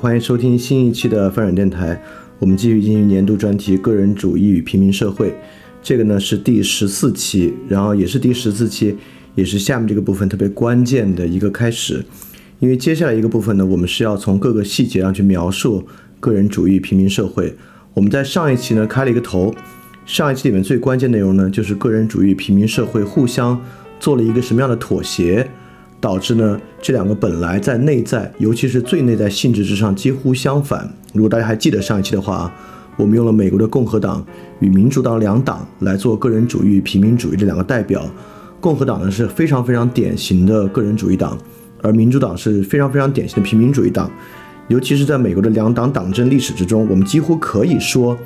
欢迎收听新一期的翻转电台。我们继续进行年度专题《个人主义与平民社会》，这个呢是第十四期，然后也是第十四期，也是下面这个部分特别关键的一个开始。因为接下来一个部分呢，我们是要从各个细节上去描述个人主义平民社会。我们在上一期呢开了一个头，上一期里面最关键内容呢就是个人主义平民社会互相做了一个什么样的妥协。导致呢，这两个本来在内在，尤其是最内在性质之上几乎相反。如果大家还记得上一期的话，我们用了美国的共和党与民主党两党来做个人主义与平民主义这两个代表。共和党呢是非常非常典型的个人主义党，而民主党是非常非常典型的平民主义党。尤其是在美国的两党党争历史之中，我们几乎可以说，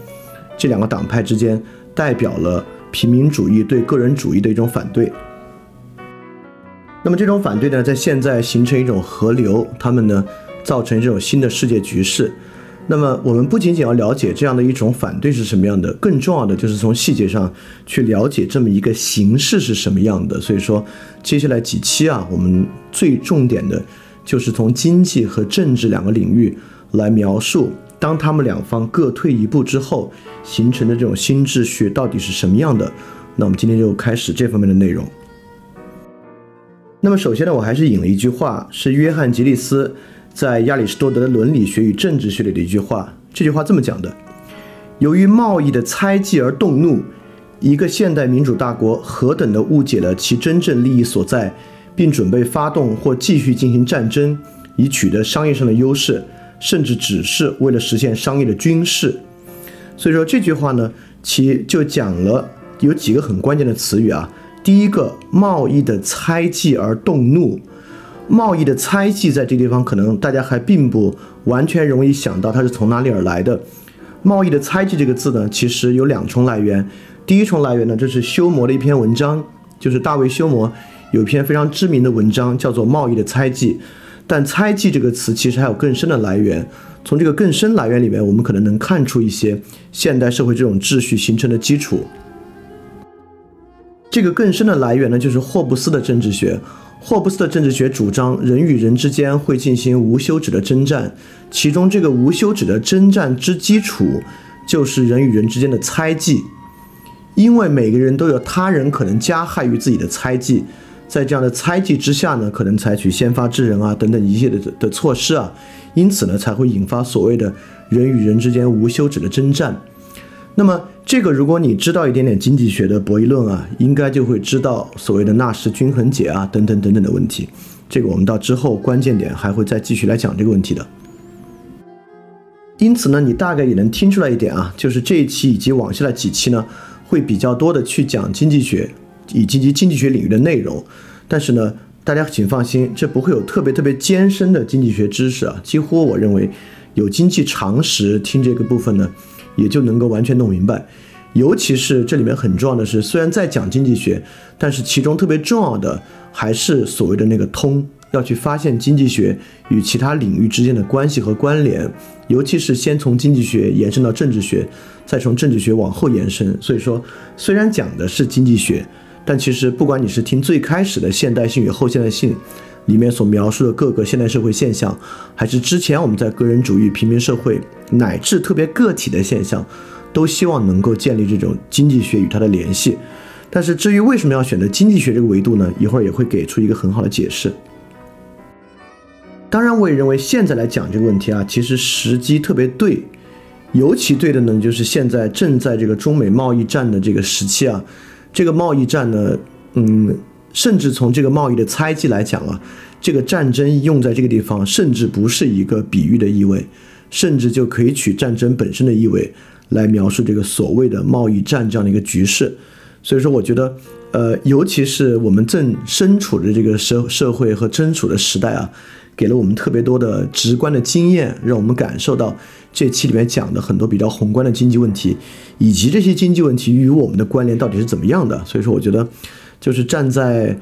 这两个党派之间代表了平民主义对个人主义的一种反对。那么这种反对呢，在现在形成一种河流，他们呢造成这种新的世界局势。那么我们不仅仅要了解这样的一种反对是什么样的，更重要的就是从细节上去了解这么一个形式是什么样的。所以说，接下来几期啊，我们最重点的就是从经济和政治两个领域来描述，当他们两方各退一步之后形成的这种新秩序到底是什么样的。那我们今天就开始这方面的内容。那么首先呢，我还是引了一句话，是约翰·吉利斯在亚里士多德的《伦理学与政治学》里的一句话。这句话这么讲的：由于贸易的猜忌而动怒，一个现代民主大国何等的误解了其真正利益所在，并准备发动或继续进行战争，以取得商业上的优势，甚至只是为了实现商业的军事。所以说这句话呢，其就讲了有几个很关键的词语啊。第一个贸易的猜忌而动怒，贸易的猜忌在这地方可能大家还并不完全容易想到它是从哪里而来的。贸易的猜忌这个字呢，其实有两重来源。第一重来源呢，这是修谟的一篇文章，就是大卫修谟有一篇非常知名的文章叫做《贸易的猜忌》。但猜忌这个词其实还有更深的来源，从这个更深来源里面，我们可能能看出一些现代社会这种秩序形成的基础。这个更深的来源呢，就是霍布斯的政治学。霍布斯的政治学主张人与人之间会进行无休止的征战，其中这个无休止的征战之基础就是人与人之间的猜忌，因为每个人都有他人可能加害于自己的猜忌，在这样的猜忌之下呢，可能采取先发制人啊等等一系列的的措施啊，因此呢，才会引发所谓的人与人之间无休止的征战。那么，这个如果你知道一点点经济学的博弈论啊，应该就会知道所谓的纳什均衡解啊，等等等等的问题。这个我们到之后关键点还会再继续来讲这个问题的。因此呢，你大概也能听出来一点啊，就是这一期以及往下的几期呢，会。比较多的去讲经济学以及及经济学领域的内容，但是呢，大家请放心，这不会有特别特别艰深的经济学知识啊。几乎我认为有经济常识听这个部分呢，也就能够完全弄明白。尤其是这里面很重要的是，虽然在讲经济学，但是其中特别重要的还是所谓的那个通，要去发现经济学与其他领域之间的关系和关联。尤其是先从经济学延伸到政治学，再从政治学往后延伸。所以说，虽然讲的是经济学，但其实不管你是听最开始的现代性与后现代性里面所描述的各个现代社会现象，还是之前我们在个人主义、平民社会乃至特别个体的现象。都希望能够建立这种经济学与它的联系，但是至于为什么要选择经济学这个维度呢？一会儿也会给出一个很好的解释。当然，我也认为现在来讲这个问题啊，其实时机特别对，尤其对的呢，就是现在正在这个中美贸易战的这个时期啊，这个贸易战呢，嗯，甚至从这个贸易的猜忌来讲啊，这个战争用在这个地方，甚至不是一个比喻的意味，甚至就可以取战争本身的意味。来描述这个所谓的贸易战这样的一个局势，所以说我觉得，呃，尤其是我们正身处的这个社社会和身处的时代啊，给了我们特别多的直观的经验，让我们感受到这期里面讲的很多比较宏观的经济问题，以及这些经济问题与我们的关联到底是怎么样的。所以说，我觉得就是站在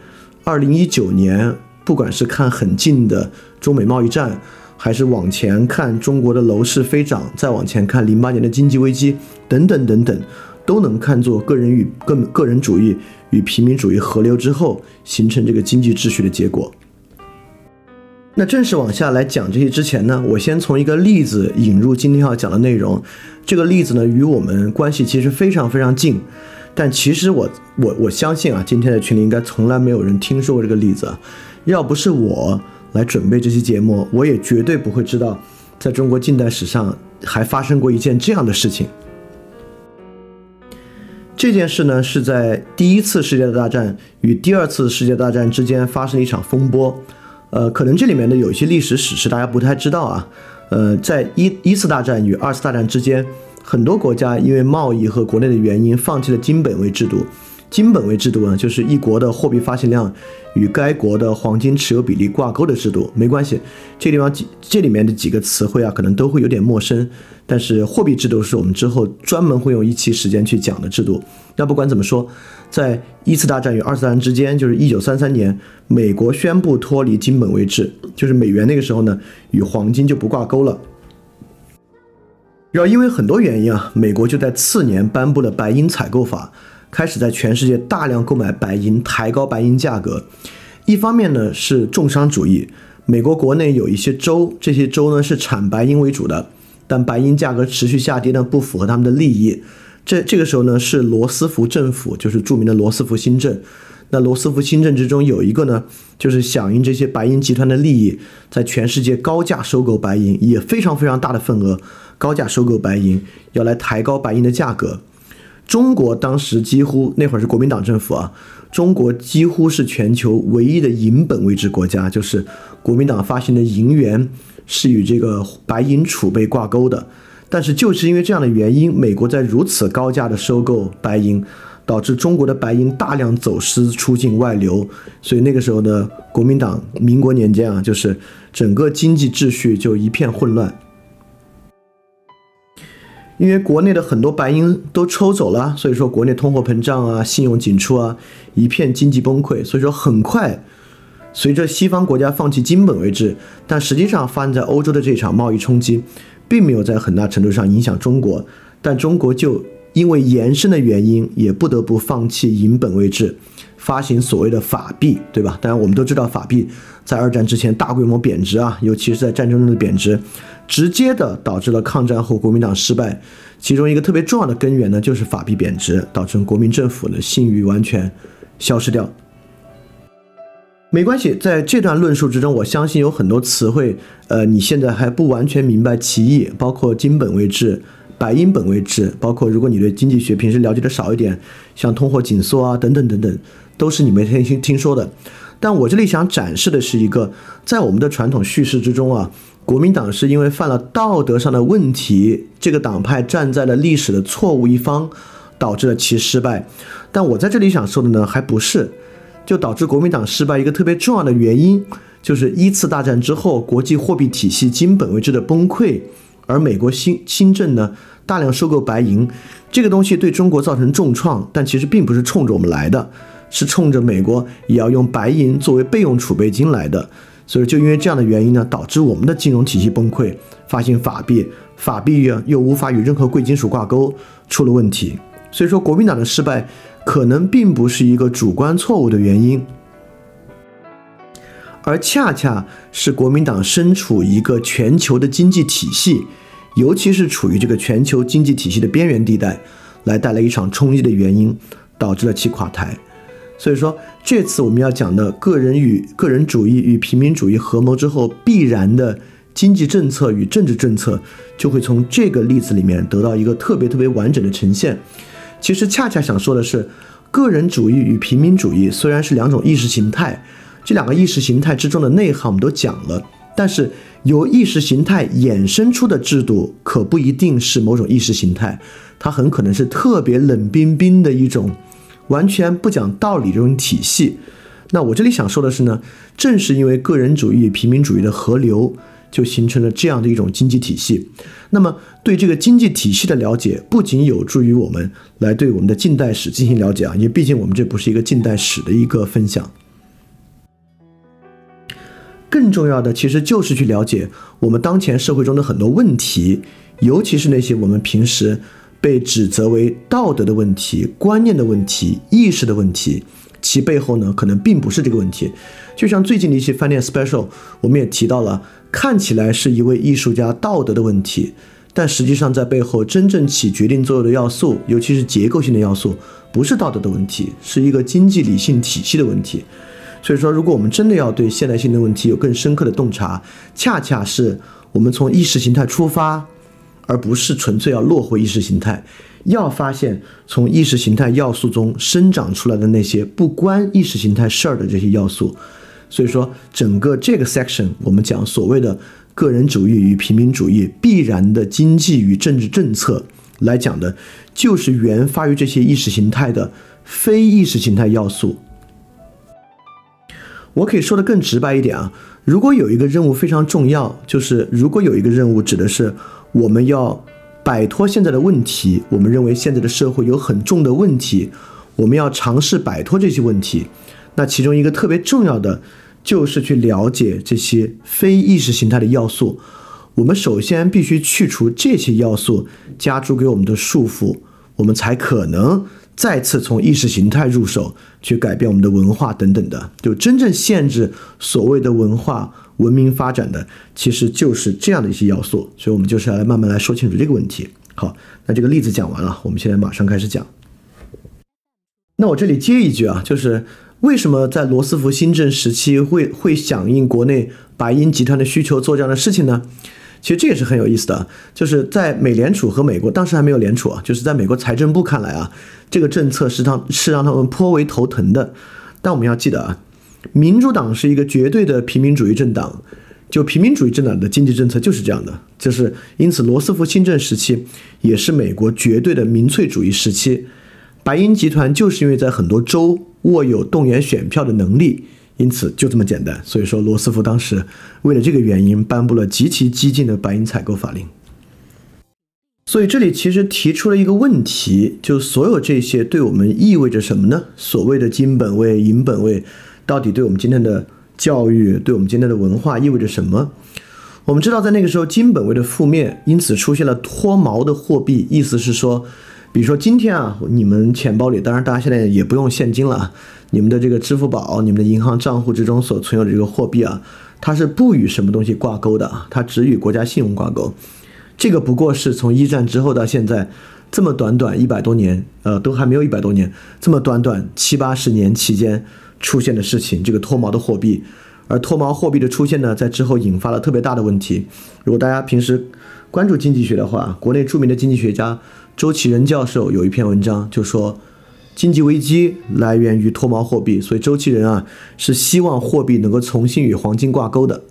二零一九年，不管是看很近的中美贸易战。还是往前看中国的楼市飞涨，再往前看零八年的经济危机等等等等，都能看作个人与个个人主义与平民主义合流之后形成这个经济秩序的结果。那正式往下来讲这些之前呢，我先从一个例子引入今天要讲的内容。这个例子呢，与我们关系其实非常非常近，但其实我我我相信啊，今天的群里应该从来没有人听说过这个例子，要不是我。来准备这期节目，我也绝对不会知道，在中国近代史上还发生过一件这样的事情。这件事呢，是在第一次世界大战与第二次世界大战之间发生了一场风波。呃，可能这里面的有一些历史史实大家不太知道啊。呃，在一一次大战与二次大战之间，很多国家因为贸易和国内的原因，放弃了金本位制度。金本位制度呢，就是一国的货币发行量与该国的黄金持有比例挂钩的制度。没关系，这地方几这里面的几个词汇啊，可能都会有点陌生。但是货币制度是我们之后专门会用一期时间去讲的制度。那不管怎么说，在一次大战与二次大战之间，就是一九三三年，美国宣布脱离金本位制，就是美元那个时候呢，与黄金就不挂钩了。然后因为很多原因啊，美国就在次年颁布了白银采购法。开始在全世界大量购买白银，抬高白银价格。一方面呢是重商主义，美国国内有一些州，这些州呢是产白银为主的，但白银价格持续下跌呢不符合他们的利益。这这个时候呢是罗斯福政府，就是著名的罗斯福新政。那罗斯福新政之中有一个呢，就是响应这些白银集团的利益，在全世界高价收购白银，也非常非常大的份额，高价收购白银，要来抬高白银的价格。中国当时几乎那会儿是国民党政府啊，中国几乎是全球唯一的银本位制国家，就是国民党发行的银元是与这个白银储备挂钩的。但是就是因为这样的原因，美国在如此高价的收购白银，导致中国的白银大量走私出境外流，所以那个时候的国民党民国年间啊，就是整个经济秩序就一片混乱。因为国内的很多白银都抽走了，所以说国内通货膨胀啊，信用紧出啊，一片经济崩溃。所以说很快，随着西方国家放弃金本位制，但实际上发生在欧洲的这场贸易冲击，并没有在很大程度上影响中国，但中国就因为延伸的原因，也不得不放弃银本位制。发行所谓的法币，对吧？当然，我们都知道法币在二战之前大规模贬值啊，尤其是在战争中的贬值，直接的导致了抗战后国民党失败。其中一个特别重要的根源呢，就是法币贬值，导致国民政府的信誉完全消失掉。没关系，在这段论述之中，我相信有很多词汇，呃，你现在还不完全明白其意，包括金本位制。白银本位制，包括如果你对经济学平时了解的少一点，像通货紧缩啊等等等等，都是你没听听说的。但我这里想展示的是一个，在我们的传统叙事之中啊，国民党是因为犯了道德上的问题，这个党派站在了历史的错误一方，导致了其失败。但我在这里想说的呢，还不是，就导致国民党失败一个特别重要的原因，就是一次大战之后国际货币体系金本位制的崩溃，而美国新新政呢大量收购白银，这个东西对中国造成重创，但其实并不是冲着我们来的，是冲着美国也要用白银作为备用储备金来的。所以就因为这样的原因呢，导致我们的金融体系崩溃，发行法币，法币又又无法与任何贵金属挂钩，出了问题。所以说，国民党的失败可能并不是一个主观错误的原因，而恰恰是国民党身处一个全球的经济体系，尤其是处于这个全球经济体系的边缘地带，来带来一场冲击的原因，导致了其垮台。所以说，这次我们要讲的个人与个人主义与平民主义合谋之后必然的经济政策与政治政策，就会从这个例子里面得到一个特别特别完整的呈现。其实恰恰想说的是，个人主义与平民主义虽然是两种意识形态，这两个意识形态之中的内涵我们都讲了，但是由意识形态衍生出的制度可不一定是某种意识形态，它很可能是特别冷冰冰的一种。完全不讲道理这种体系，那我这里想说的是呢，正是因为个人主义平民主义的合流，就形成了这样的一种经济体系。那么对这个经济体系的了解，不仅有助于我们来对我们的近代史进行了解啊，因为毕竟我们这不是一个近代史的一个分享。更重要的其实就是去了解我们当前社会中的很多问题，尤其是那些我们平时。被指责为道德的问题、观念的问题、意识的问题，其背后呢，可能并不是这个问题。就像最近的一期饭店 special，我们也提到了，看起来是一位艺术家道德的问题，但实际上在背后真正起决定作用的要素，尤其是结构性的要素，不是道德的问题，是一个经济理性体系的问题。所以说，如果我们真的要对现代性的问题有更深刻的洞察，恰恰是我们从意识形态出发。而不是纯粹要落回意识形态，要发现从意识形态要素中生长出来的那些不关意识形态事儿的这些要素。所以说，整个这个 section 我们讲所谓的个人主义与平民主义必然的经济与政治政策来讲的，就是源发于这些意识形态的非意识形态要素。我可以说的更直白一点啊，如果有一个任务非常重要，就是如果有一个任务指的是。我们要摆脱现在的问题，我们认为现在的社会有很重的问题，我们要尝试摆脱这些问题。那其中一个特别重要的，就是去了解这些非意识形态的要素。我们首先必须去除这些要素加诸给我们的束缚，我们才可能再次从意识形态入手去改变我们的文化等等的，就真正限制所谓的文化。文明发展的其实就是这样的一些要素，所以我们就是要来慢慢来说清楚这个问题。好，那这个例子讲完了，我们现在马上开始讲。那我这里接一句啊，就是为什么在罗斯福新政时期会会响应国内白银集团的需求做这样的事情呢？其实这也是很有意思的，就是在美联储和美国当时还没有联储啊，就是在美国财政部看来啊，这个政策是让是让他们颇为头疼的。但我们要记得啊。民主党是一个绝对的平民主义政党，就平民主义政党的经济政策就是这样的，就是因此罗斯福新政时期也是美国绝对的民粹主义时期。白银集团就是因为在很多州握有动员选票的能力，因此就这么简单。所以说罗斯福当时为了这个原因颁布了极其激进的白银采购法令。所以这里其实提出了一个问题，就所有这些对我们意味着什么呢？所谓的金本位、银本位。到底对我们今天的教育，对我们今天的文化意味着什么？我们知道，在那个时候，金本位的覆灭，因此出现了脱毛的货币。意思是说，比如说今天啊，你们钱包里，当然大家现在也不用现金了，你们的这个支付宝、你们的银行账户之中所存有的这个货币啊，它是不与什么东西挂钩的，它只与国家信用挂钩。这个不过是从一战之后到现在这么短短一百多年，呃，都还没有一百多年，这么短短七八十年期间。出现的事情，这个脱毛的货币，而脱毛货币的出现呢，在之后引发了特别大的问题。如果大家平时关注经济学的话，国内著名的经济学家周其仁教授有一篇文章，就说经济危机来源于脱毛货币，所以周期人啊是希望货币能够重新与黄金挂钩的。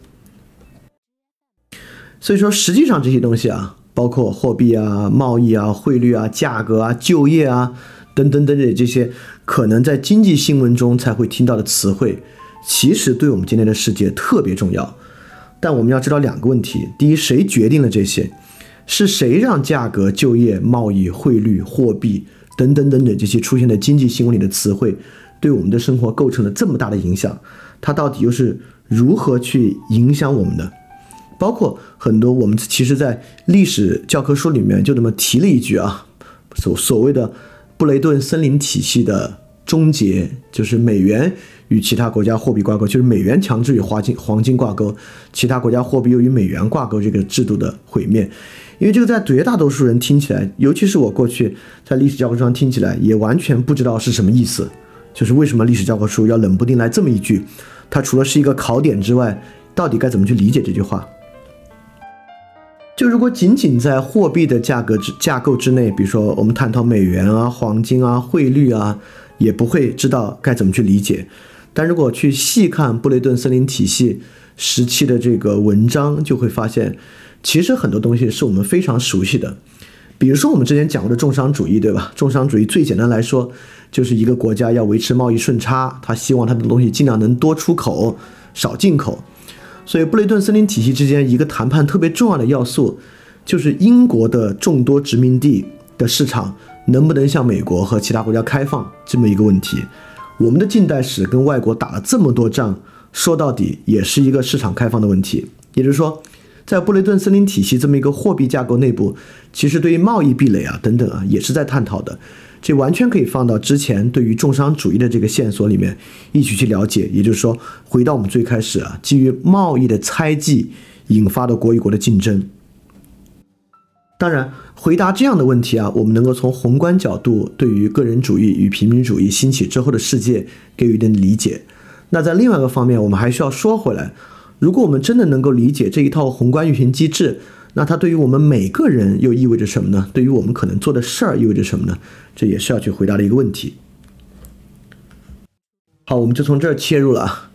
所以说，实际上这些东西啊，包括货币啊、贸易啊、汇率啊、价格啊、就业啊等等等等这些可能在经济新闻中才会听到的词汇，其实对我们今天的世界特别重要。但我们要知道两个问题：第一，谁决定了这些？是谁让价格、就业、贸易、汇率、货币等等等等这些出现在经济新闻里的词汇，对我们的生活构成了这么大的影响？它到底又是如何去影响我们的？包括很多我们其实，在历史教科书里面就这么提了一句啊，所所谓的布雷顿森林体系的终结，就是美元与其他国家货币挂钩，就是美元强制与黄金黄金挂钩，其他国家货币又与美元挂钩，这个制度的毁灭。因为这个在绝大多数人听起来，尤其是我过去在历史教科书上听起来，也完全不知道是什么意思。就是为什么历史教科书要冷不丁来这么一句？它除了是一个考点之外，到底该怎么去理解这句话？就如果仅仅在货币的价格之架构之内，比如说我们探讨美元啊、黄金啊、汇率啊，也不会知道该怎么去理解。但如果去细看布雷顿森林体系时期的这个文章，就会发现。其实很多东西是我们非常熟悉的，比如说我们之前讲过的重商主义，对吧？重商主义最简单来说，就是一个国家要维持贸易顺差，他希望他的东西尽量能多出口，少进口。所以布雷顿森林体系之间一个谈判特别重要的要素，就是英国的众多殖民地的市场能不能向美国和其他国家开放这么一个问题。我们的近代史跟外国打了这么多仗，说到底也是一个市场开放的问题，也就是说。在布雷顿森林体系这么一个货币架构内部，其实对于贸易壁垒啊等等啊，也是在探讨的。这完全可以放到之前对于重商主义的这个线索里面一起去了解。也就是说，回到我们最开始啊，基于贸易的猜忌引发的国与国的竞争。当然，回答这样的问题啊，我们能够从宏观角度对于个人主义与平民主义兴起之后的世界给予一定理解。那在另外一个方面，我们还需要说回来。如果我们真的能够理解这一套宏观运行机制，那它对于我们每个人又意味着什么呢？对于我们可能做的事儿意味着什么呢？这也是要去回答的一个问题。好，我们就从这儿切入了啊。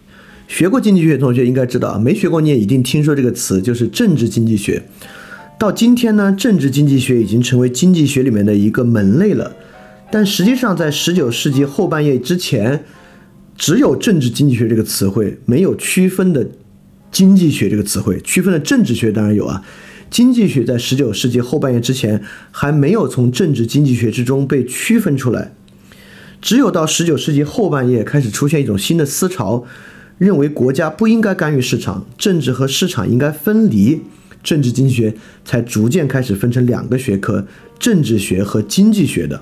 学过经济学的同学应该知道啊，没学过你也一定听说这个词，就是政治经济学。到今天呢，政治经济学已经成为经济学里面的一个门类了。但实际上，在十九世纪后半叶之前，只有政治经济学这个词汇，没有区分的。经济学这个词汇区分了政治学，当然有啊。经济学在十九世纪后半叶之前还没有从政治经济学之中被区分出来，只有到十九世纪后半叶开始出现一种新的思潮，认为国家不应该干预市场，政治和市场应该分离，政治经济学才逐渐开始分成两个学科：政治学和经济学的。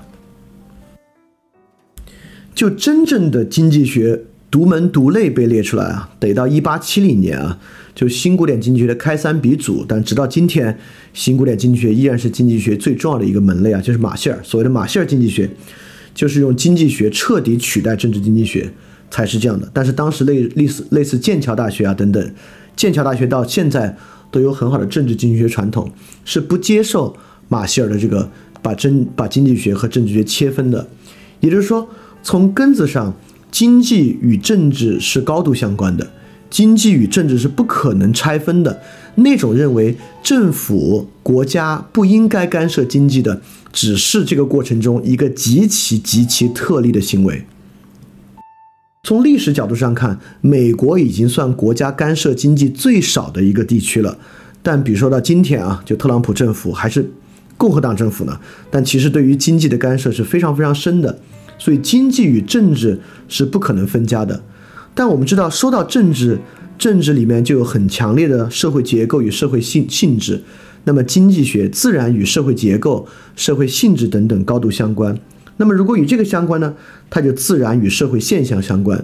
就真正的经济学。独门独类被列出来啊，得到一八七零年啊，就新古典经济学的开山鼻祖。但直到今天，新古典经济学依然是经济学最重要的一个门类啊，就是马歇尔所谓的马歇尔经济学，就是用经济学彻底取代政治经济学才是这样的。但是当时类类似类似剑桥大学啊等等，剑桥大学到现在都有很好的政治经济学传统，是不接受马歇尔的这个把真把经济学和政治学切分的。也就是说，从根子上。经济与政治是高度相关的，经济与政治是不可能拆分的。那种认为政府国家不应该干涉经济的，只是这个过程中一个极其极其特例的行为。从历史角度上看，美国已经算国家干涉经济最少的一个地区了。但比如说到今天啊，就特朗普政府还是共和党政府呢，但其实对于经济的干涉是非常非常深的。所以经济与政治是不可能分家的，但我们知道，说到政治，政治里面就有很强烈的社会结构与社会性性质，那么经济学自然与社会结构、社会性质等等高度相关。那么如果与这个相关呢，它就自然与社会现象相关；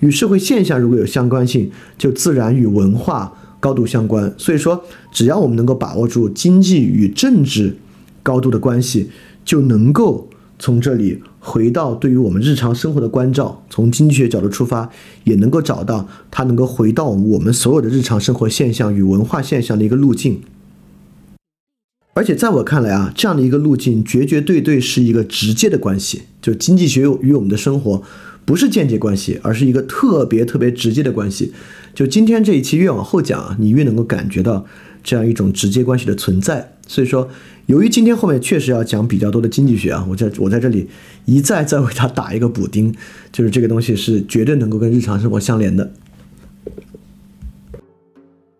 与社会现象如果有相关性，就自然与文化高度相关。所以说，只要我们能够把握住经济与政治高度的关系，就能够。从这里回到对于我们日常生活的关照，从经济学角度出发，也能够找到它能够回到我们所有的日常生活现象与文化现象的一个路径。而且在我看来啊，这样的一个路径绝绝对对是一个直接的关系，就经济学与我们的生活不是间接关系，而是一个特别特别直接的关系。就今天这一期越往后讲啊，你越能够感觉到这样一种直接关系的存在。所以说，由于今天后面确实要讲比较多的经济学啊，我在我在这里一再再为它打一个补丁，就是这个东西是绝对能够跟日常生活相连的。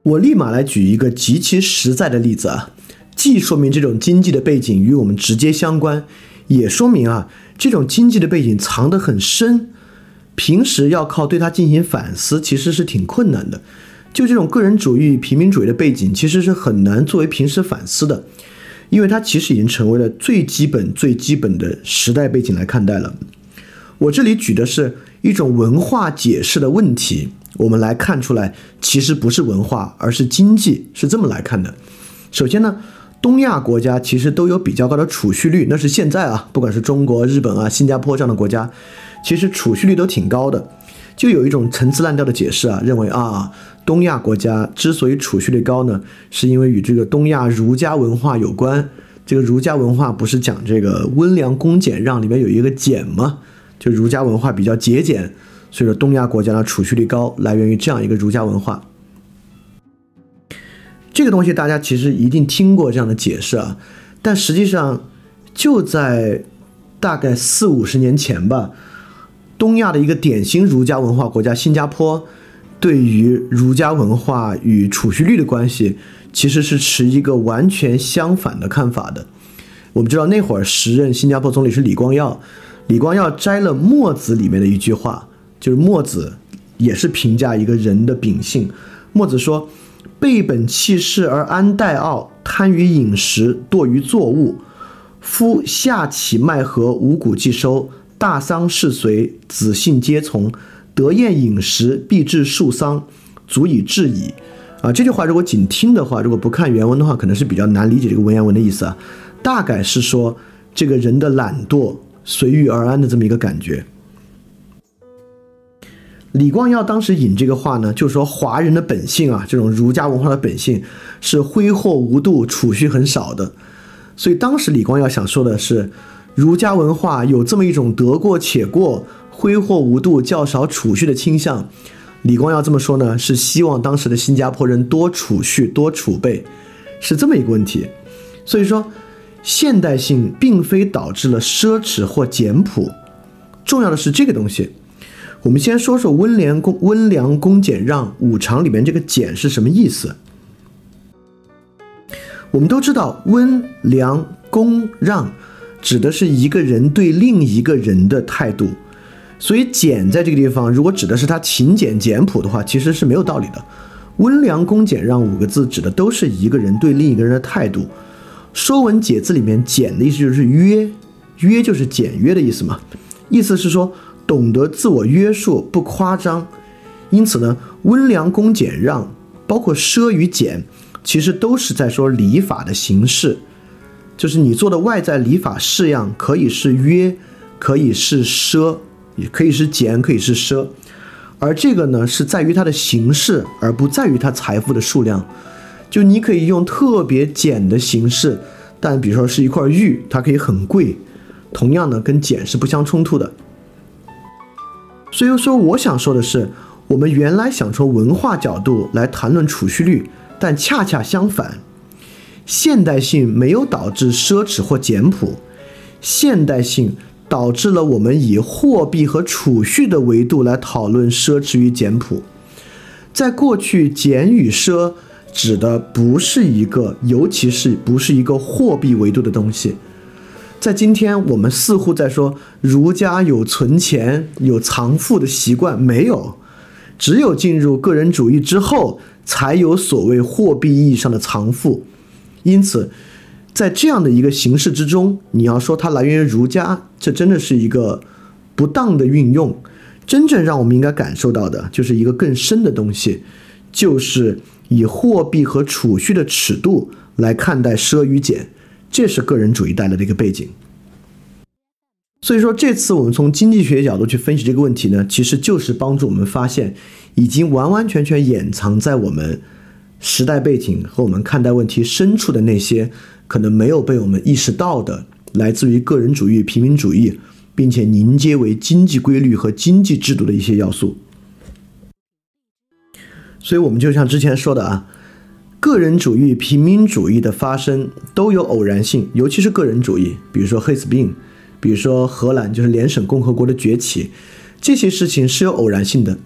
我立马来举一个极其实在的例子啊，既说明这种经济的背景与我们直接相关，也说明啊这种经济的背景藏得很深，平时要靠对它进行反思，其实是挺困难的。就这种个人主义、平民主义的背景，其实是很难作为平时反思的，因为它其实已经成为了最基本、最基本的时代背景来看待了。我这里举的是一种文化解释的问题。我们来看出来，其实不是文化，而是经济，是这么来看的。首先呢，东亚国家其实都有比较高的储蓄率，那是现在啊，不管是中国、日本啊、新加坡这样的国家，其实储蓄率都挺高的。就有一种陈词滥调的解释啊，认为啊，东亚国家之所以储蓄率高呢，是因为与这个东亚儒家文化有关。这个儒家文化不是讲这个温良恭俭让里面有一个俭吗？就儒家文化比较节俭。所以说，东亚国家的储蓄率高，来源于这样一个儒家文化。这个东西大家其实一定听过这样的解释啊，但实际上就在大概四五十年前吧，东亚的一个典型儒家文化国家新加坡，对于儒家文化与储蓄率的关系，其实是持一个完全相反的看法的。我们知道那会儿时任新加坡总理是李光耀，李光耀摘了《墨子》里面的一句话。就是墨子也是评价一个人的秉性。墨子说：“背本弃世而安待傲，贪于饮食，惰于作物。夫下起麦禾，五谷既收，大丧事随，子信皆从，得宴饮食，必致树丧，足以治矣。”啊，这句话如果仅听的话，如果不看原文的话，可能是比较难理解这个文言文的意思啊。大概是说这个人的懒惰、随遇而安的这么一个感觉。李光耀当时引这个话呢，就是说华人的本性啊，这种儒家文化的本性是挥霍无度、储蓄很少的。所以当时李光耀想说的是，儒家文化有这么一种得过且过、挥霍无度、较少储蓄的倾向。李光耀这么说呢，是希望当时的新加坡人多储蓄、多储备，是这么一个问题。所以说，现代性并非导致了奢侈或简朴，重要的是这个东西。我们先说说温良恭温良恭俭让五常里面这个俭是什么意思？我们都知道温良恭让指的是一个人对另一个人的态度，所以俭在这个地方如果指的是他勤俭简朴的话，其实是没有道理的。温良恭俭让五个字指的都是一个人对另一个人的态度。说文解字里面俭的意思就是约，约就是简约的意思嘛，意思是说。懂得自我约束，不夸张，因此呢，温良恭俭让，包括奢与俭，其实都是在说礼法的形式，就是你做的外在礼法式样，可以是约，可以是奢，可以是俭，可以是奢，而这个呢，是在于它的形式，而不在于它财富的数量。就你可以用特别简的形式，但比如说是一块玉，它可以很贵，同样呢，跟简是不相冲突的。所以说，我想说的是，我们原来想从文化角度来谈论储蓄率，但恰恰相反，现代性没有导致奢侈或简朴，现代性导致了我们以货币和储蓄的维度来讨论奢侈与简朴。在过去，简与奢指的不是一个，尤其是不是一个货币维度的东西。在今天，我们似乎在说儒家有存钱、有藏富的习惯，没有，只有进入个人主义之后，才有所谓货币意义上的藏富。因此，在这样的一个形式之中，你要说它来源于儒家，这真的是一个不当的运用。真正让我们应该感受到的，就是一个更深的东西，就是以货币和储蓄的尺度来看待奢与俭。这是个人主义带来的一个背景，所以说这次我们从经济学角度去分析这个问题呢，其实就是帮助我们发现已经完完全全掩藏在我们时代背景和我们看待问题深处的那些可能没有被我们意识到的，来自于个人主义、平民主义，并且凝结为经济规律和经济制度的一些要素。所以，我们就像之前说的啊。个人主义、平民主义的发生都有偶然性，尤其是个人主义，比如说黑死病，比如说荷兰就是联省共和国的崛起，这些事情是有偶然性的。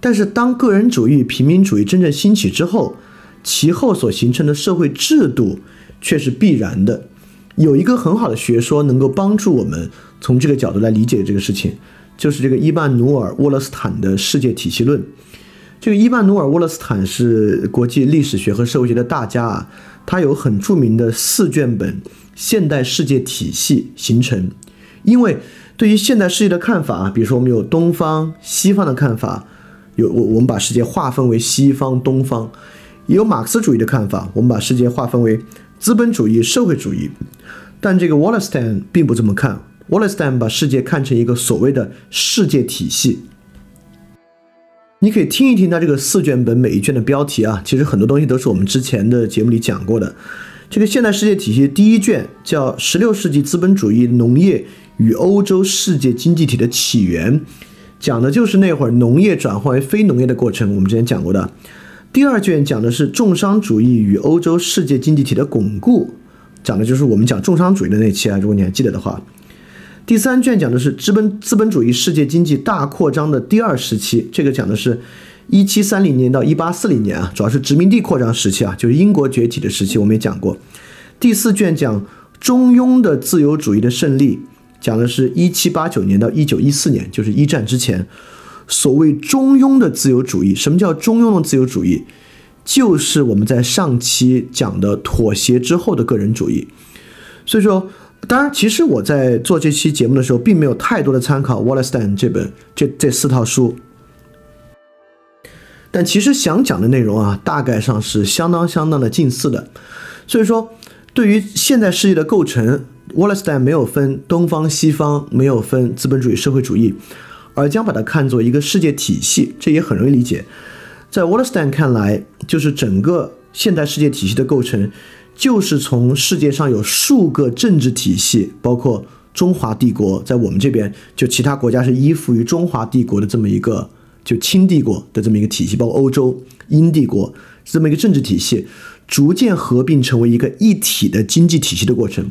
但是当个人主义、平民主义真正兴起之后，其后所形成的社会制度却是必然的。有一个很好的学说能够帮助我们从这个角度来理解这个事情，就是这个伊曼努尔·沃勒斯坦的世界体系论。这个伊曼努尔·沃勒斯坦是国际历史学和社会学的大家啊，他有很著名的四卷本《现代世界体系形成》。因为对于现代世界的看法啊，比如说我们有东方、西方的看法，有我我们把世界划分为西方、东方，也有马克思主义的看法，我们把世界划分为资本主义、社会主义。但这个 Wallenstein 并不这么看，Wallenstein 把世界看成一个所谓的世界体系。你可以听一听他这个四卷本每一卷的标题啊，其实很多东西都是我们之前的节目里讲过的。这个现代世界体系第一卷叫《十六世纪资本主义农业与欧洲世界经济体的起源》，讲的就是那会儿农业转换为非农业的过程。我们之前讲过的。第二卷讲的是重商主义与欧洲世界经济体的巩固，讲的就是我们讲重商主义的那期啊，如果你还记得的话。第三卷讲的是资本资本主义世界经济大扩张的第二时期，这个讲的是1730年到1840年啊，主要是殖民地扩张时期啊，就是英国崛起的时期，我们也讲过。第四卷讲中庸的自由主义的胜利，讲的是1789年到1914年，就是一战之前。所谓中庸的自由主义，什么叫中庸的自由主义？就是我们在上期讲的妥协之后的个人主义。所以说。当然，其实我在做这期节目的时候，并没有太多的参考 Wallerstein 这本这这四套书。但其实想讲的内容啊，大概上是相当相当的近似的。所以说，对于现代世界的构成，Wallerstein 没有分东方西方，没有分资本主义社会主义，而将把它看作一个世界体系，这也很容易理解。在 Wallerstein 看来，就是整个现代世界体系的构成。就是从世界上有数个政治体系，包括中华帝国，在我们这边就其他国家是依附于中华帝国的这么一个就清帝国的这么一个体系，包括欧洲英帝国这么一个政治体系，逐渐合并成为一个一体的经济体系的过程。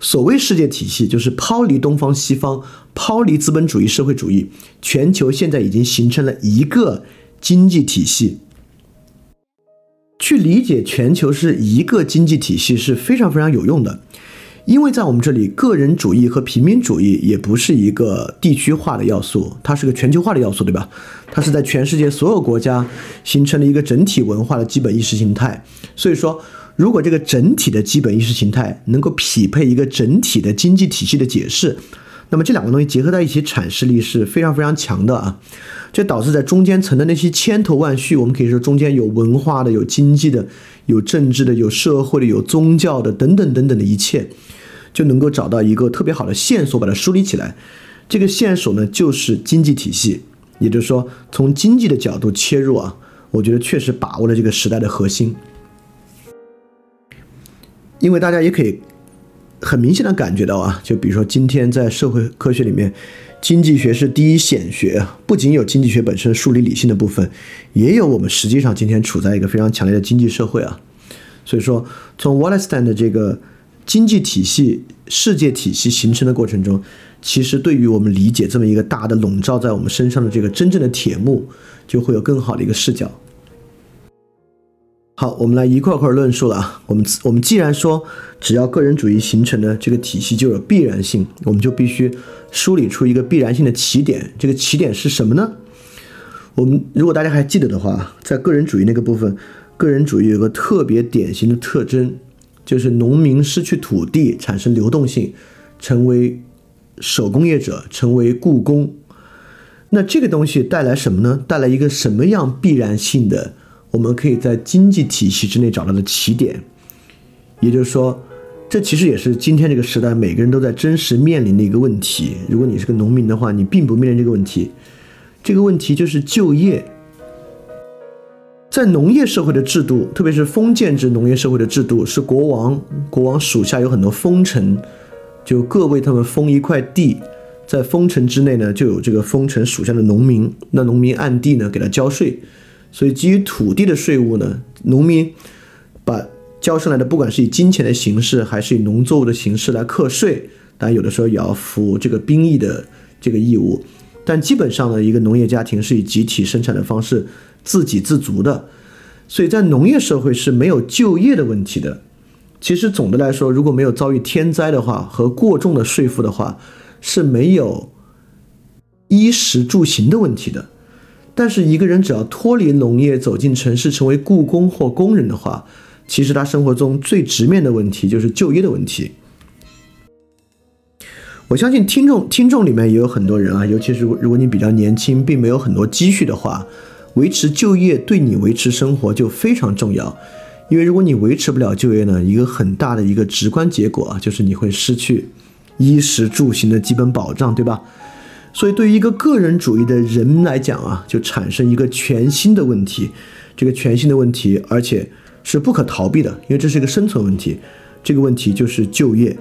所谓世界体系，就是抛离东方西方，抛离资本主义社会主义，全球现在已经形成了一个经济体系。去理解全球是一个经济体系是非常非常有用的，因为在我们这里，个人主义和平民主义也不是一个地区化的要素，它是个全球化的要素，对吧？它是在全世界所有国家形成了一个整体文化的基本意识形态。所以说，如果这个整体的基本意识形态能够匹配一个整体的经济体系的解释，那么这两个东西结合在一起，阐释力是非常非常强的啊。这导致在中间层的那些千头万绪，我们可以说中间有文化的、有经济的、有政治的、有社会的、有宗教的等等等等的一切，就能够找到一个特别好的线索，把它梳理起来。这个线索呢，就是经济体系，也就是说，从经济的角度切入啊，我觉得确实把握了这个时代的核心。因为大家也可以很明显的感觉到啊，就比如说今天在社会科学里面。经济学是第一显学啊，不仅有经济学本身梳理理性的部分，也有我们实际上今天处在一个非常强烈的经济社会啊。所以说，从 Wallerstein 的这个经济体系、世界体系形成的过程中，其实对于我们理解这么一个大的笼罩在我们身上的这个真正的铁幕，就会有更好的一个视角。好，我们来一块块论述了啊。我们我们既然说，只要个人主义形成的这个体系就有必然性，我们就必须梳理出一个必然性的起点。这个起点是什么呢？我们如果大家还记得的话，在个人主义那个部分，个人主义有个特别典型的特征，就是农民失去土地，产生流动性，成为手工业者，成为雇工。那这个东西带来什么呢？带来一个什么样必然性的？我们可以在经济体系之内找到的起点，也就是说，这其实也是今天这个时代每个人都在真实面临的一个问题。如果你是个农民的话，你并不面临这个问题。这个问题就是就业。在农业社会的制度，特别是封建制农业社会的制度，是国王，国王属下有很多封臣，就各为他们封一块地，在封臣之内呢，就有这个封臣属下的农民，那农民按地呢给他交税。所以，基于土地的税务呢，农民把交上来的，不管是以金钱的形式，还是以农作物的形式来课税，当然有的时候也要服这个兵役的这个义务。但基本上呢，一个农业家庭是以集体生产的方式自给自足的，所以在农业社会是没有就业的问题的。其实总的来说，如果没有遭遇天灾的话和过重的税负的话，是没有衣食住行的问题的。但是一个人只要脱离农业，走进城市，成为雇工或工人的话，其实他生活中最直面的问题就是就业的问题。我相信听众听众里面也有很多人啊，尤其是如果你比较年轻，并没有很多积蓄的话，维持就业对你维持生活就非常重要。因为如果你维持不了就业呢，一个很大的一个直观结果啊，就是你会失去衣食住行的基本保障，对吧？所以对于一个个人主义的人来讲啊，就产生一个全新的问题，这个全新的问题，而且是不可逃避的，因为这是一个生存问题。这个问题就是就业。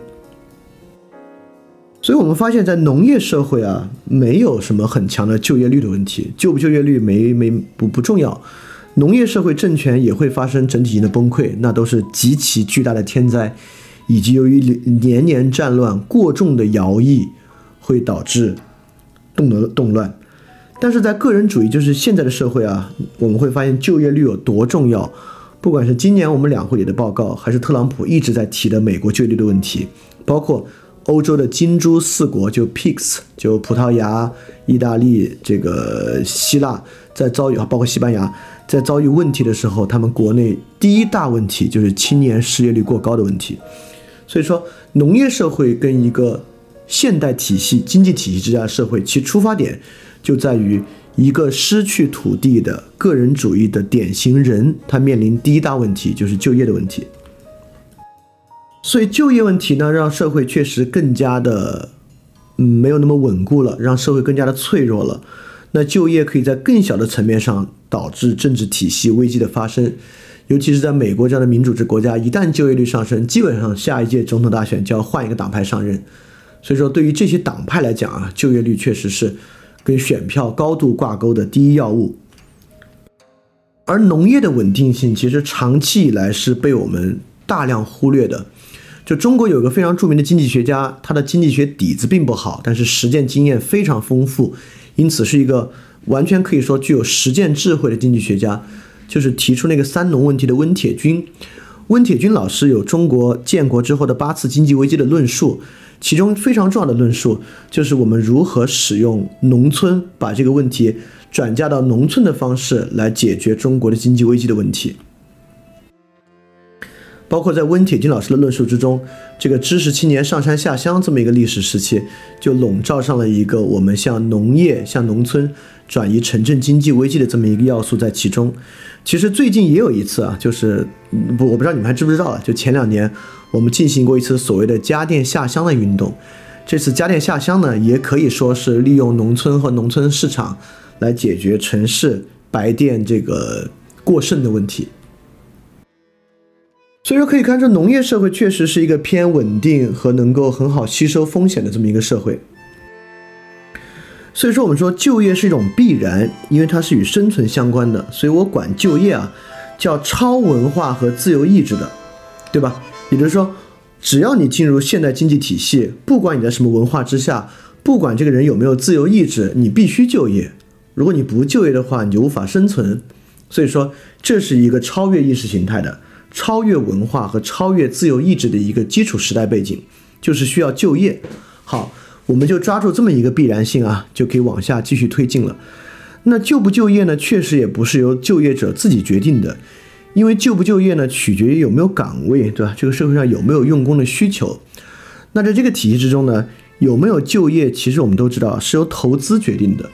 所以我们发现，在农业社会啊，没有什么很强的就业率的问题，就不就业率没没不不重要。农业社会政权也会发生整体性的崩溃，那都是极其巨大的天灾，以及由于年年战乱、过重的徭役，会导致动的动乱。但是在个人主义，就是现在的社会啊，我们会发现就业率有多重要。不管是今年我们两会里的报告，还是特朗普一直在提的美国就业率的问题，包括。欧洲的金猪四国就 PIGS，就葡萄牙、意大利、这个希腊，在遭遇啊包括西班牙，在遭遇问题的时候，他们国内第一大问题就是青年失业率过高的问题。所以说，农业社会跟一个现代体系经济体系之下的社会，其出发点就在于一个失去土地的个人主义的典型人，他面临第一大问题就是就业的问题。所以就业问题呢，让社会确实更加的，嗯，没有那么稳固了，让社会更加的脆弱了。那就业可以在更小的层面上导致政治体系危机的发生，尤其是在美国这样的民主制国家，一旦就业率上升，基本上下一届总统大选就要换一个党派上任。所以说，对于这些党派来讲啊，就业率确实是跟选票高度挂钩的第一要务。而农业的稳定性，其实长期以来是被我们大量忽略的。就中国有个非常著名的经济学家，他的经济学底子并不好，但是实践经验非常丰富，因此是一个完全可以说具有实践智慧的经济学家。就是提出那个三农问题的温铁军。温铁军老师有中国建国之后的八次经济危机的论述，其中非常重要的论述就是我们如何使用农村把这个问题转嫁到农村的方式来解决中国的经济危机的问题。包括在温铁军老师的论述之中，这个知识青年上山下乡这么一个历史时期，就笼罩上了一个我们向农业、向农村转移城镇经济危机的这么一个要素在其中。其实最近也有一次啊，就是不，我不知道你们还知不知道啊？就前两年我们进行过一次所谓的家电下乡的运动。这次家电下乡呢，也可以说是利用农村和农村市场来解决城市白电这个过剩的问题。所以说，可以看出，农业社会确实是一个偏稳定和能够很好吸收风险的这么一个社会。所以说，我们说就业是一种必然，因为它是与生存相关的。所以我管就业啊，叫超文化和自由意志的，对吧？也就是说，只要你进入现代经济体系，不管你在什么文化之下，不管这个人有没有自由意志，你必须就业。如果你不就业的话，你就无法生存。所以说，这是一个超越意识形态的。超越文化和超越自由意志的一个基础时代背景，就是需要就业。好，我们就抓住这么一个必然性啊，就可以往下继续推进了。那就不就业呢？确实也不是由就业者自己决定的，因为就不就业呢，取决于有没有岗位，对吧？这个社会上有没有用工的需求。那在这个体系之中呢，有没有就业，其实我们都知道是由投资决定的，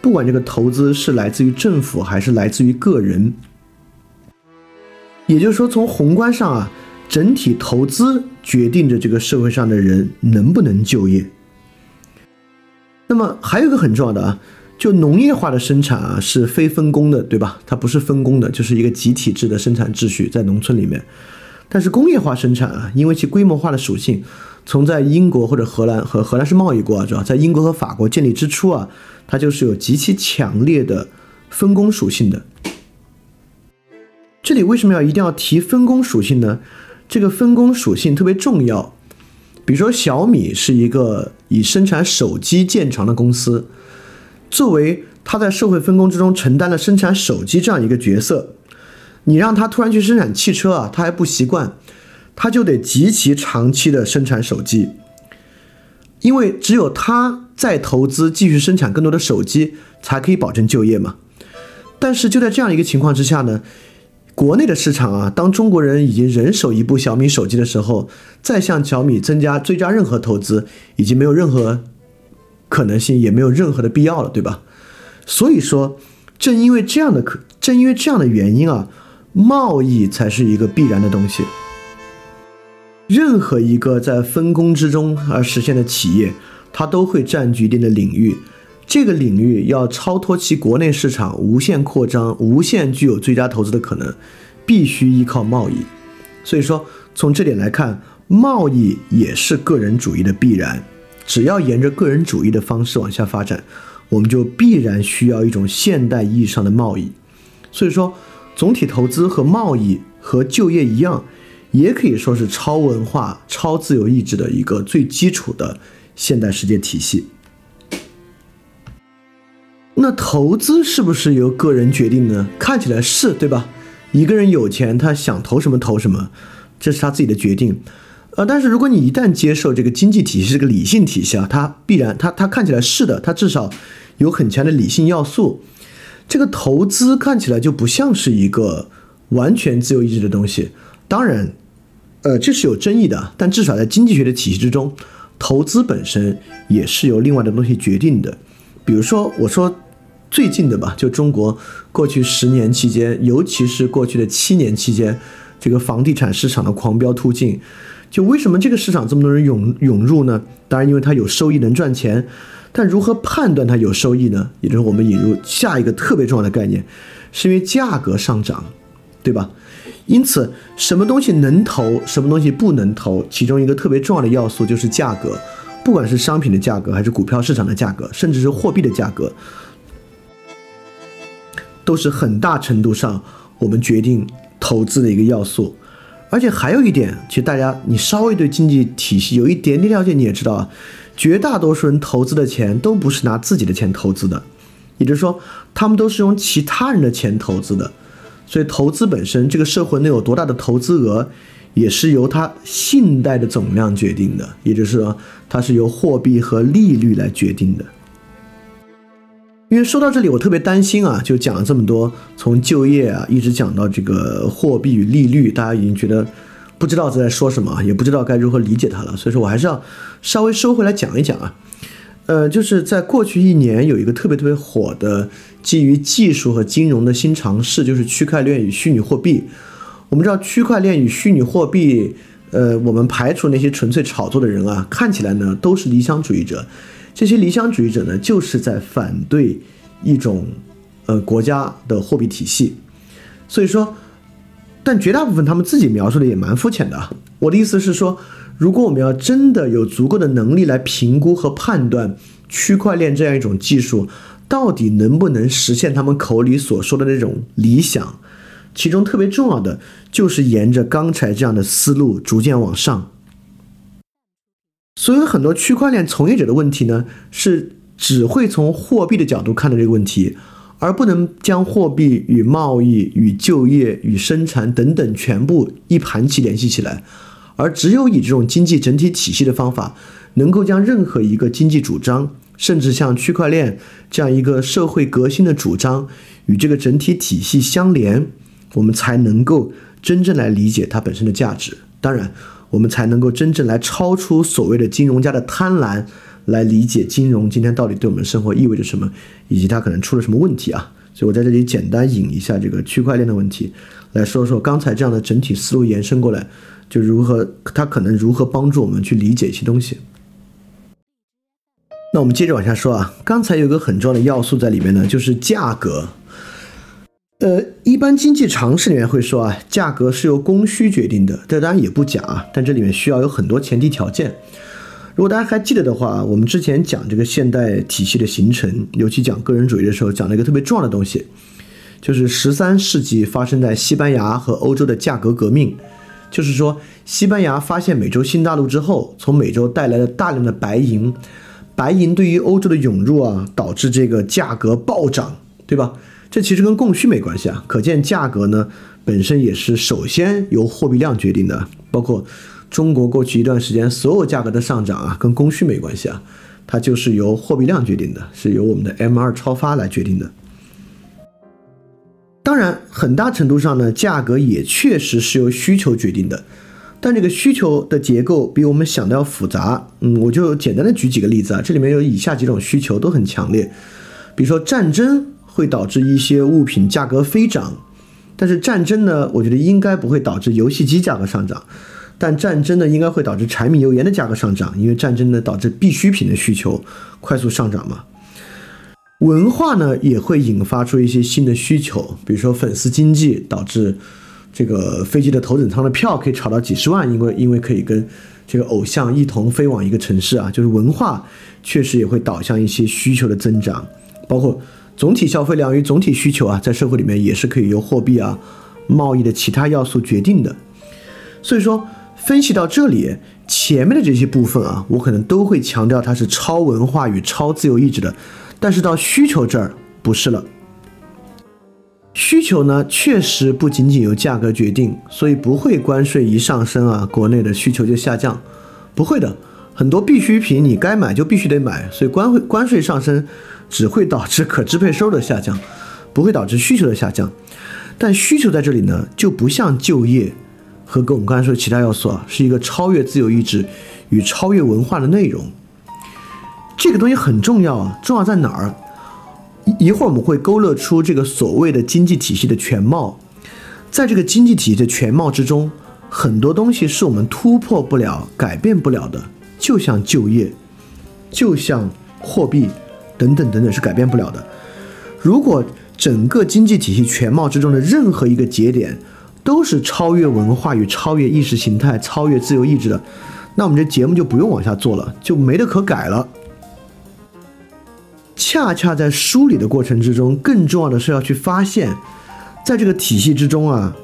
不管这个投资是来自于政府还是来自于个人。也就是说，从宏观上啊，整体投资决定着这个社会上的人能不能就业。那么还有一个很重要的啊，就农业化的生产啊是非分工的，对吧？它不是分工的，就是一个集体制的生产秩序在农村里面。但是工业化生产啊，因为其规模化的属性，从在英国或者荷兰和荷兰是贸易国啊，主要在英国和法国建立之初啊，它就是有极其强烈的分工属性的。这里为什么要一定要提分工属性呢？这个分工属性特别重要。比如说小米是一个以生产手机见长的公司，作为他在社会分工之中承担了生产手机这样一个角色，你让他突然去生产汽车啊，他还不习惯，他就得极其长期的生产手机，因为只有他在投资继续生产更多的手机，才可以保证就业嘛。但是就在这样一个情况之下呢？国内的市场啊，当中国人已经人手一部小米手机的时候，再向小米增加追加任何投资，已经没有任何可能性，也没有任何的必要了，对吧？所以说，正因为这样的可，正因为这样的原因啊，贸易才是一个必然的东西。任何一个在分工之中而实现的企业，它都会占据一定的领域。这个领域要超脱其国内市场无限扩张、无限具有最佳投资的可能，必须依靠贸易。所以说，从这点来看，贸易也是个人主义的必然。只要沿着个人主义的方式往下发展，我们就必然需要一种现代意义上的贸易。所以说，总体投资和贸易和就业一样，也可以说是超文化、超自由意志的一个最基础的现代世界体系。那投资是不是由个人决定呢？看起来是对吧？一个人有钱，他想投什么投什么，这是他自己的决定。呃，但是如果你一旦接受这个经济体系是个理性体系啊，它必然，它它看起来是的，它至少有很强的理性要素。这个投资看起来就不像是一个完全自由意志的东西。当然，呃，这是有争议的，但至少在经济学的体系之中，投资本身也是由另外的东西决定的。比如说，我说。最近的吧，就中国过去十年期间，尤其是过去的七年期间，这个房地产市场的狂飙突进，就为什么这个市场这么多人涌涌入呢？当然，因为它有收益能赚钱。但如何判断它有收益呢？也就是我们引入下一个特别重要的概念，是因为价格上涨，对吧？因此，什么东西能投，什么东西不能投，其中一个特别重要的要素就是价格，不管是商品的价格，还是股票市场的价格，甚至是货币的价格。都是很大程度上我们决定投资的一个要素，而且还有一点，其实大家你稍微对经济体系有一点点了解，你也知道啊，绝大多数人投资的钱都不是拿自己的钱投资的，也就是说，他们都是用其他人的钱投资的，所以投资本身，这个社会能有多大的投资额，也是由它信贷的总量决定的，也就是说，它是由货币和利率来决定的。因为说到这里，我特别担心啊，就讲了这么多，从就业啊，一直讲到这个货币与利率，大家已经觉得不知道在说什么，也不知道该如何理解它了。所以说我还是要稍微收回来讲一讲啊。呃，就是在过去一年有一个特别特别火的基于技术和金融的新尝试，就是区块链与虚拟货币。我们知道区块链与虚拟货币，呃，我们排除那些纯粹炒作的人啊，看起来呢都是理想主义者。这些理想主义者呢，就是在反对一种呃国家的货币体系，所以说，但绝大部分他们自己描述的也蛮肤浅的。我的意思是说，如果我们要真的有足够的能力来评估和判断区块链这样一种技术到底能不能实现他们口里所说的那种理想，其中特别重要的就是沿着刚才这样的思路逐渐往上。所以很多区块链从业者的问题呢，是只会从货币的角度看待这个问题，而不能将货币与贸易、与就业、与生产等等全部一盘棋联系起来，而只有以这种经济整体体系的方法，能够将任何一个经济主张，甚至像区块链这样一个社会革新的主张与这个整体体系相连，我们才能够真正来理解它本身的价值。当然。我们才能够真正来超出所谓的金融家的贪婪，来理解金融今天到底对我们生活意味着什么，以及它可能出了什么问题啊？所以我在这里简单引一下这个区块链的问题，来说说刚才这样的整体思路延伸过来，就如何它可能如何帮助我们去理解一些东西。那我们接着往下说啊，刚才有个很重要的要素在里面呢，就是价格。呃，一般经济常识里面会说啊，价格是由供需决定的，这当然也不假啊，但这里面需要有很多前提条件。如果大家还记得的话，我们之前讲这个现代体系的形成，尤其讲个人主义的时候，讲了一个特别重要的东西，就是十三世纪发生在西班牙和欧洲的价格革命。就是说，西班牙发现美洲新大陆之后，从美洲带来了大量的白银，白银对于欧洲的涌入啊，导致这个价格暴涨，对吧？这其实跟供需没关系啊。可见价格呢本身也是首先由货币量决定的。包括中国过去一段时间所有价格的上涨啊，跟供需没关系啊，它就是由货币量决定的，是由我们的 M 二超发来决定的。当然，很大程度上呢，价格也确实是由需求决定的，但这个需求的结构比我们想的要复杂。嗯，我就简单的举几个例子啊，这里面有以下几种需求都很强烈，比如说战争会导致一些物品价格飞涨，但是战争呢，我觉得应该不会导致游戏机价格上涨，但战争呢，应该会导致柴米油盐的价格上涨，因为战争呢导致必需品的需求快速上涨嘛。文化呢也会引发出一些新的需求，比如说粉丝经济导致这个飞机的头等舱的票可以炒到几十万，因为因为可以跟这个偶像一同飞往一个城市啊，就是文化确实也会导向一些需求的增长，包括总体消费量与总体需求啊，在社会里面也是可以由货币啊、贸易的其他要素决定的。所以说，分析到这里，前面的这些部分啊，我可能都会强调它是超文化与超自由意志的。但是到需求这儿不是了，需求呢确实不仅仅由价格决定，所以不会关税一上升啊，国内的需求就下降，不会的，很多必需品你该买就必须得买，所以关会关税上升只会导致可支配收入的下降，不会导致需求的下降。但需求在这里呢，就不像就业和跟我们刚才说的其他要素啊，是一个超越自由意志与超越文化的内容。这个东西很重要啊，重要在哪儿？一一会儿我们会勾勒出这个所谓的经济体系的全貌，在这个经济体系的全貌之中，很多东西是我们突破不了、改变不了的，就像就业，就像货币等等等等是改变不了的。如果整个经济体系全貌之中的任何一个节点都是超越文化与超越意识形态、超越自由意志的，那我们这节目就不用往下做了，就没得可改了。恰恰在梳理的过程之中，更重要的是要去发现，在这个体系之中啊，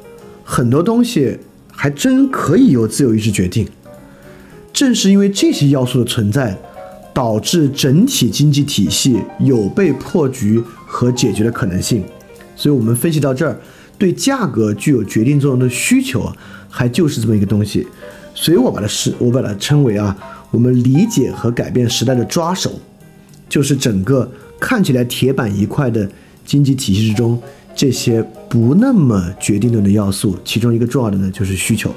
很多东西还真可以由自由意志决定。正是因为这些要素的存在，导致整体经济体系有被破局和解决的可能性。所以，我们分析到这儿，对价格具有决定作用的需求，还就是这么一个东西。所以我把它是，我把它称为啊，我们理解和改变时代的抓手。就是整个看起来铁板一块的经济体系之中，这些不那么决定论的要素，其中一个重要的呢就是需求。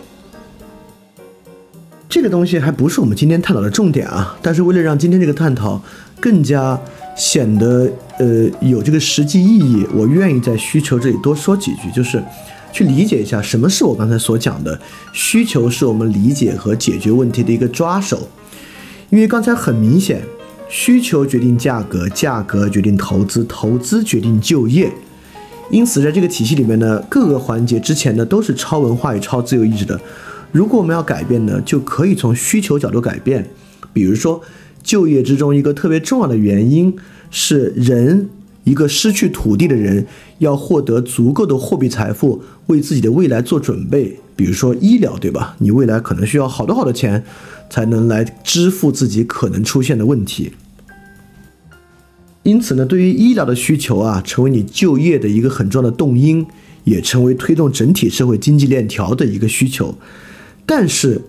这个东西还不是我们今天探讨的重点啊，但是为了让今天这个探讨更加显得呃有这个实际意义，我愿意在需求这里多说几句，就是去理解一下什么是我刚才所讲的需求是我们理解和解决问题的一个抓手，因为刚才很明显。需求决定价格，价格决定投资，投资决定就业。因此，在这个体系里面呢，各个环节之前呢都是超文化与超自由意志的。如果我们要改变呢，就可以从需求角度改变。比如说，就业之中一个特别重要的原因是，人一个失去土地的人要获得足够的货币财富，为自己的未来做准备。比如说医疗，对吧？你未来可能需要好多好多钱。才能来支付自己可能出现的问题。因此呢，对于医疗的需求啊，成为你就业的一个很重要的动因，也成为推动整体社会经济链条的一个需求。但是，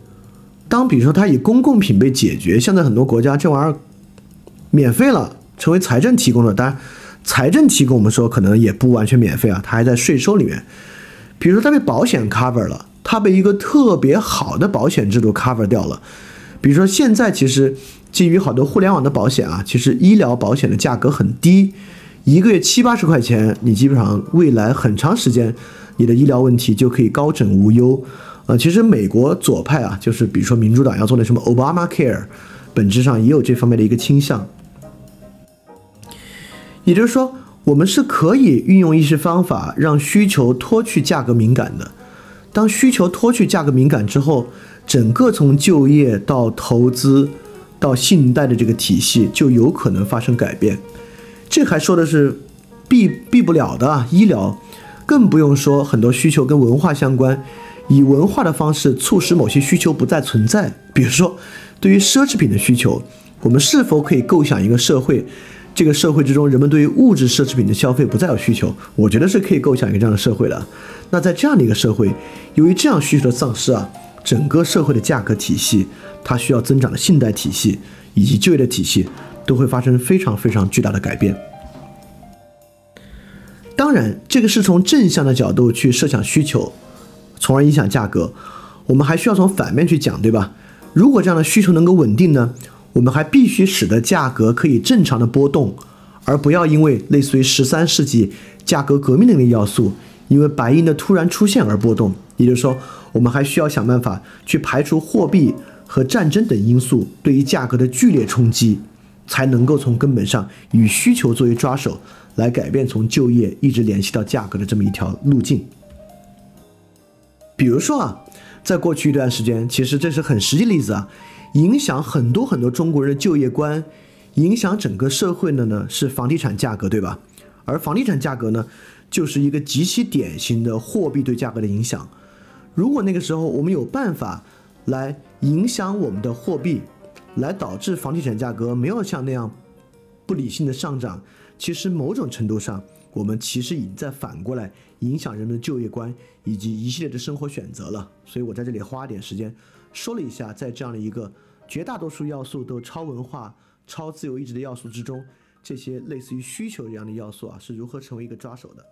当比如说它以公共品被解决，现在很多国家这玩意儿免费了，成为财政提供的，当然财政提供我们说可能也不完全免费啊，它还在税收里面。比如说它被保险 cover 了。它被一个特别好的保险制度 cover 掉了，比如说现在其实基于好多互联网的保险啊，其实医疗保险的价格很低，一个月七八十块钱，你基本上未来很长时间你的医疗问题就可以高枕无忧。呃，其实美国左派啊，就是比如说民主党要做的什么 Obama Care，本质上也有这方面的一个倾向。也就是说，我们是可以运用一些方法让需求脱去价格敏感的。当需求脱去价格敏感之后，整个从就业到投资到信贷的这个体系就有可能发生改变。这还说的是避避不了的医疗，更不用说很多需求跟文化相关，以文化的方式促使某些需求不再存在。比如说，对于奢侈品的需求，我们是否可以构想一个社会，这个社会之中人们对于物质奢侈品的消费不再有需求？我觉得是可以构想一个这样的社会的。那在这样的一个社会，由于这样需求的丧失啊，整个社会的价格体系，它需要增长的信贷体系以及就业的体系，都会发生非常非常巨大的改变。当然，这个是从正向的角度去设想需求，从而影响价格。我们还需要从反面去讲，对吧？如果这样的需求能够稳定呢，我们还必须使得价格可以正常的波动，而不要因为类似于十三世纪价格革命的那个要素，因为白银的突然出现而波动。也就是说，我们还需要想办法去排除货币和战争等因素对于价格的剧烈冲击，才能够从根本上以需求作为抓手。来改变从就业一直联系到价格的这么一条路径。比如说啊，在过去一段时间，其实这是很实际例子啊，影响很多很多中国人的就业观，影响整个社会的呢是房地产价格，对吧？而房地产价格呢，就是一个极其典型的货币对价格的影响。如果那个时候我们有办法来影响我们的货币，来导致房地产价格没有像那样不理性的上涨。其实某种程度上，我们其实已经在反过来影响人们的就业观以及一系列的生活选择了。所以我在这里花点时间说了一下，在这样的一个绝大多数要素都超文化、超自由意志的要素之中，这些类似于需求这样的要素啊，是如何成为一个抓手的。